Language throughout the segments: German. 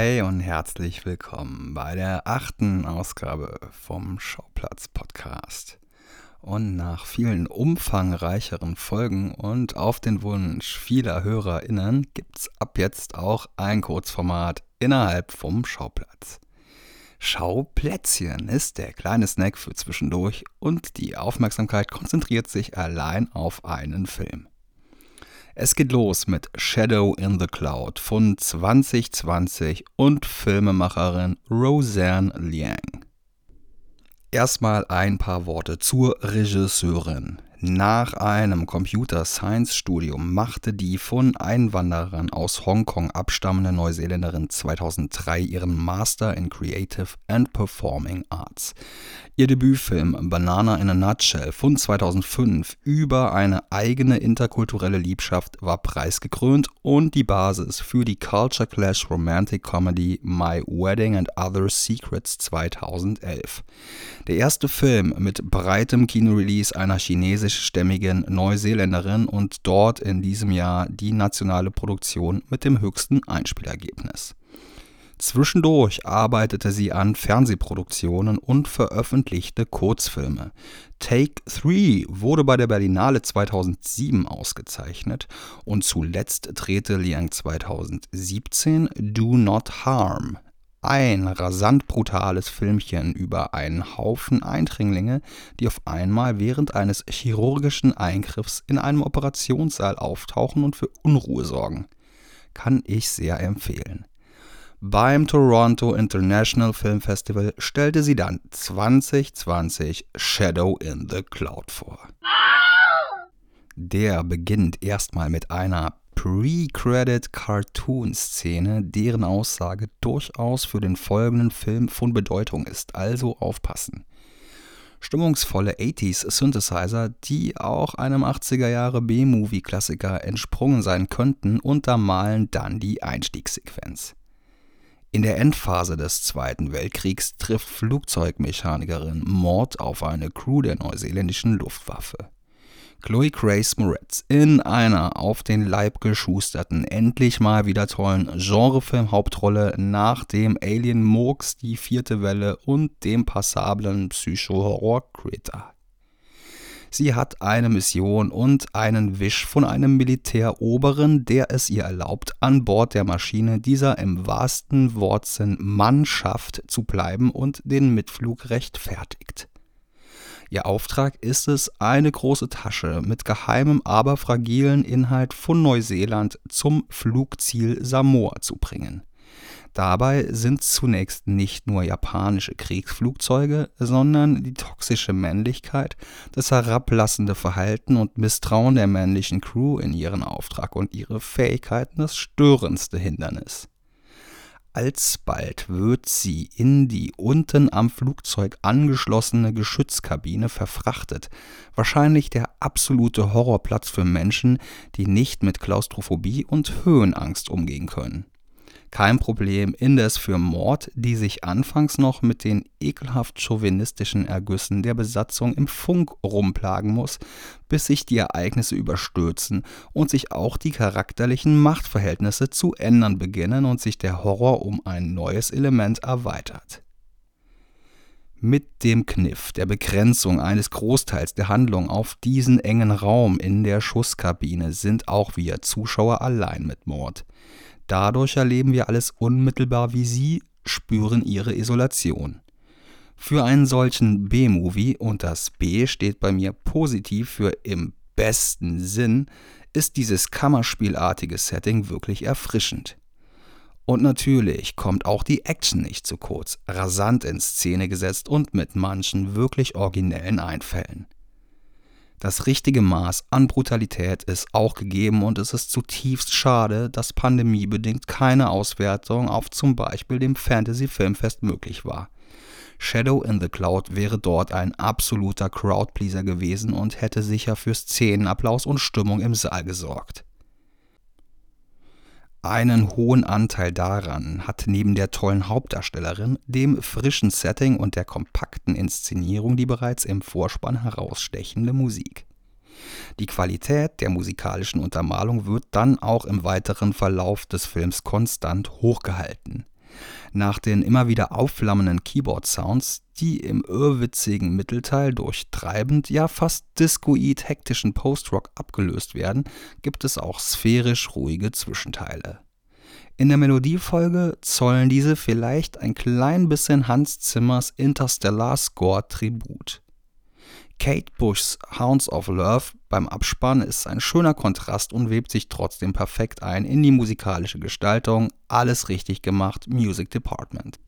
Hi und herzlich willkommen bei der achten Ausgabe vom Schauplatz Podcast. Und nach vielen umfangreicheren Folgen und auf den Wunsch vieler HörerInnen gibt's ab jetzt auch ein Kurzformat innerhalb vom Schauplatz. Schauplätzchen ist der kleine Snack für zwischendurch und die Aufmerksamkeit konzentriert sich allein auf einen Film. Es geht los mit Shadow in the Cloud von 2020 und Filmemacherin Roseanne Liang. Erstmal ein paar Worte zur Regisseurin. Nach einem Computer Science Studium machte die von Einwanderern aus Hongkong abstammende Neuseeländerin 2003 ihren Master in Creative and Performing Arts. Ihr Debütfilm Banana in a Nutshell von 2005 über eine eigene interkulturelle Liebschaft war preisgekrönt und die Basis für die Culture Clash Romantic Comedy My Wedding and Other Secrets 2011. Der erste Film mit breitem Kinorelease einer chinesischstämmigen Neuseeländerin und dort in diesem Jahr die nationale Produktion mit dem höchsten Einspielergebnis. Zwischendurch arbeitete sie an Fernsehproduktionen und veröffentlichte Kurzfilme. Take 3 wurde bei der Berlinale 2007 ausgezeichnet und zuletzt drehte Liang 2017 Do Not Harm, ein rasant brutales Filmchen über einen Haufen Eindringlinge, die auf einmal während eines chirurgischen Eingriffs in einem Operationssaal auftauchen und für Unruhe sorgen. Kann ich sehr empfehlen. Beim Toronto International Film Festival stellte sie dann 2020 Shadow in the Cloud vor. Der beginnt erstmal mit einer Pre-Credit-Cartoon-Szene, deren Aussage durchaus für den folgenden Film von Bedeutung ist, also aufpassen. Stimmungsvolle 80s Synthesizer, die auch einem 80er Jahre B-Movie-Klassiker entsprungen sein könnten, untermalen dann die Einstiegssequenz. In der Endphase des Zweiten Weltkriegs trifft Flugzeugmechanikerin Mord auf eine Crew der neuseeländischen Luftwaffe. Chloe Grace Moretz in einer auf den Leib geschusterten, endlich mal wieder tollen Genrefilm-Hauptrolle nach dem Alien Murks Die vierte Welle und dem passablen Psycho-Horror-Critter. Sie hat eine Mission und einen Wisch von einem Militäroberen, der es ihr erlaubt, an Bord der Maschine dieser im wahrsten Wortsinn Mannschaft zu bleiben und den Mitflug rechtfertigt. Ihr Auftrag ist es, eine große Tasche mit geheimem, aber fragilen Inhalt von Neuseeland zum Flugziel Samoa zu bringen. Dabei sind zunächst nicht nur japanische Kriegsflugzeuge, sondern die toxische Männlichkeit, das herablassende Verhalten und Misstrauen der männlichen Crew in ihren Auftrag und ihre Fähigkeiten das störendste Hindernis. Alsbald wird sie in die unten am Flugzeug angeschlossene Geschützkabine verfrachtet, wahrscheinlich der absolute Horrorplatz für Menschen, die nicht mit Klaustrophobie und Höhenangst umgehen können kein Problem indes für Mord, die sich anfangs noch mit den ekelhaft chauvinistischen Ergüssen der Besatzung im Funk rumplagen muss, bis sich die Ereignisse überstürzen und sich auch die charakterlichen Machtverhältnisse zu ändern beginnen und sich der Horror um ein neues Element erweitert. Mit dem Kniff der Begrenzung eines Großteils der Handlung auf diesen engen Raum in der Schusskabine sind auch wir Zuschauer allein mit Mord. Dadurch erleben wir alles unmittelbar wie sie, spüren ihre Isolation. Für einen solchen B-Movie, und das B steht bei mir positiv für im besten Sinn, ist dieses Kammerspielartige Setting wirklich erfrischend. Und natürlich kommt auch die Action nicht zu kurz, rasant in Szene gesetzt und mit manchen wirklich originellen Einfällen. Das richtige Maß an Brutalität ist auch gegeben und es ist zutiefst schade, dass pandemiebedingt keine Auswertung auf zum Beispiel dem Fantasy Filmfest möglich war. Shadow in the Cloud wäre dort ein absoluter Crowdpleaser gewesen und hätte sicher für Szenenapplaus und Stimmung im Saal gesorgt. Einen hohen Anteil daran hat neben der tollen Hauptdarstellerin, dem frischen Setting und der kompakten Inszenierung die bereits im Vorspann herausstechende Musik. Die Qualität der musikalischen Untermalung wird dann auch im weiteren Verlauf des Films konstant hochgehalten. Nach den immer wieder aufflammenden Keyboard-Sounds, die im irrwitzigen Mittelteil durch treibend, ja fast discoid hektischen Post-Rock abgelöst werden, gibt es auch sphärisch ruhige Zwischenteile. In der Melodiefolge zollen diese vielleicht ein klein bisschen Hans Zimmers Interstellar Score Tribut. Kate Bushs Hounds of Love beim Abspann ist ein schöner Kontrast und webt sich trotzdem perfekt ein in die musikalische Gestaltung. Alles richtig gemacht, Music Department.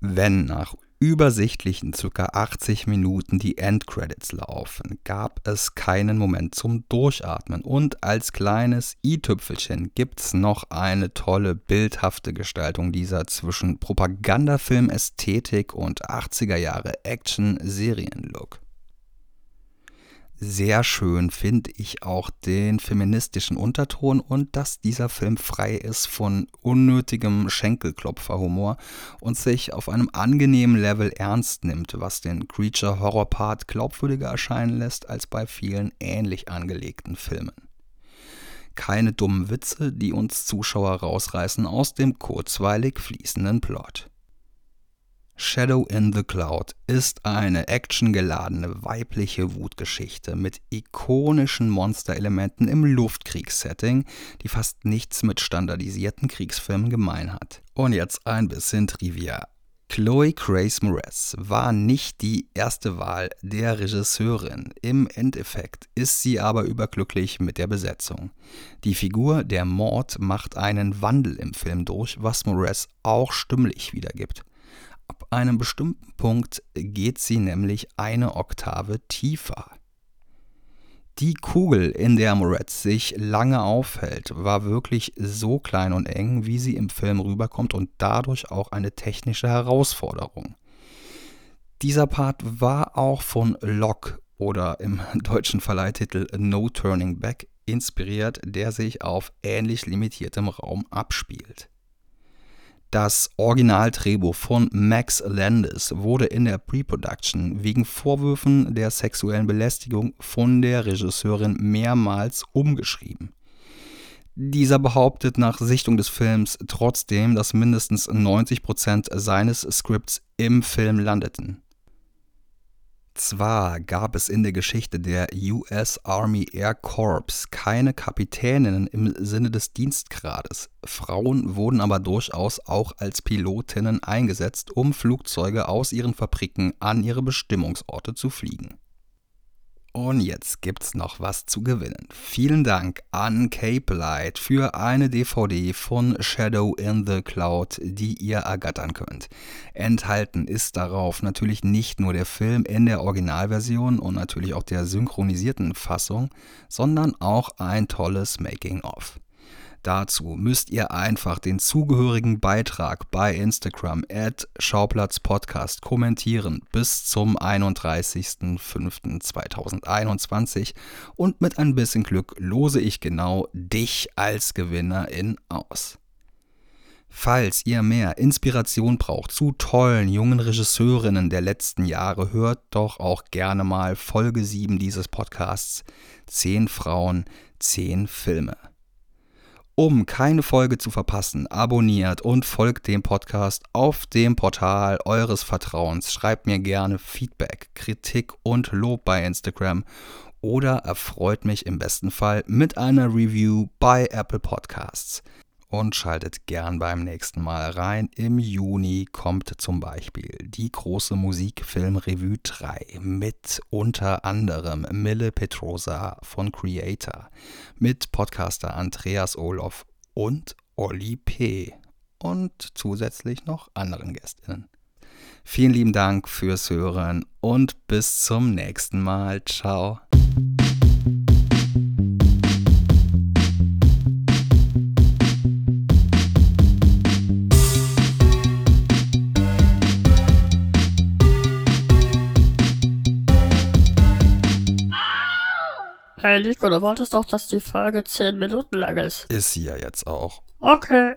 Wenn nach übersichtlichen ca. 80 Minuten die Endcredits laufen, gab es keinen Moment zum Durchatmen und als kleines i-Tüpfelchen gibt's noch eine tolle bildhafte Gestaltung dieser zwischen Propagandafilm-Ästhetik und 80er Jahre Action-Serien-Look. Sehr schön finde ich auch den feministischen Unterton und dass dieser Film frei ist von unnötigem Schenkelklopferhumor und sich auf einem angenehmen Level ernst nimmt, was den Creature-Horror-Part glaubwürdiger erscheinen lässt als bei vielen ähnlich angelegten Filmen. Keine dummen Witze, die uns Zuschauer rausreißen aus dem kurzweilig fließenden Plot. Shadow in the Cloud ist eine actiongeladene weibliche Wutgeschichte mit ikonischen Monsterelementen im Luftkriegssetting, die fast nichts mit standardisierten Kriegsfilmen gemein hat. Und jetzt ein bisschen Trivia. Chloe Grace Moretz war nicht die erste Wahl der Regisseurin. Im Endeffekt ist sie aber überglücklich mit der Besetzung. Die Figur der Mord macht einen Wandel im Film durch, was Moretz auch stimmlich wiedergibt. Ab einem bestimmten Punkt geht sie nämlich eine Oktave tiefer. Die Kugel, in der Moretz sich lange aufhält, war wirklich so klein und eng, wie sie im Film rüberkommt und dadurch auch eine technische Herausforderung. Dieser Part war auch von Lock oder im deutschen Verleihtitel No Turning Back inspiriert, der sich auf ähnlich limitiertem Raum abspielt. Das Originaldrehbuch von Max Landis wurde in der Pre-Production wegen Vorwürfen der sexuellen Belästigung von der Regisseurin mehrmals umgeschrieben. Dieser behauptet nach Sichtung des Films trotzdem, dass mindestens 90% seines Skripts im Film landeten. Zwar gab es in der Geschichte der US Army Air Corps keine Kapitäninnen im Sinne des Dienstgrades, Frauen wurden aber durchaus auch als Pilotinnen eingesetzt, um Flugzeuge aus ihren Fabriken an ihre Bestimmungsorte zu fliegen und jetzt gibt's noch was zu gewinnen. Vielen Dank an Cape Light für eine DVD von Shadow in the Cloud, die ihr ergattern könnt. Enthalten ist darauf natürlich nicht nur der Film in der Originalversion und natürlich auch der synchronisierten Fassung, sondern auch ein tolles Making-of. Dazu müsst ihr einfach den zugehörigen Beitrag bei Instagram at Schauplatzpodcast kommentieren bis zum 31.05.2021 und mit ein bisschen Glück lose ich genau dich als Gewinnerin aus. Falls ihr mehr Inspiration braucht zu tollen jungen Regisseurinnen der letzten Jahre, hört doch auch gerne mal Folge 7 dieses Podcasts 10 Frauen, 10 Filme. Um keine Folge zu verpassen, abonniert und folgt dem Podcast auf dem Portal eures Vertrauens. Schreibt mir gerne Feedback, Kritik und Lob bei Instagram oder erfreut mich im besten Fall mit einer Review bei Apple Podcasts. Und schaltet gern beim nächsten Mal rein. Im Juni kommt zum Beispiel die große Musikfilmrevue 3 mit unter anderem Mille Petrosa von Creator, mit Podcaster Andreas Olof und Olli P. und zusätzlich noch anderen Gästinnen. Vielen lieben Dank fürs Hören und bis zum nächsten Mal. Ciao. Hey Nico, du wolltest doch, dass die Folge 10 Minuten lang ist. Ist sie ja jetzt auch. Okay.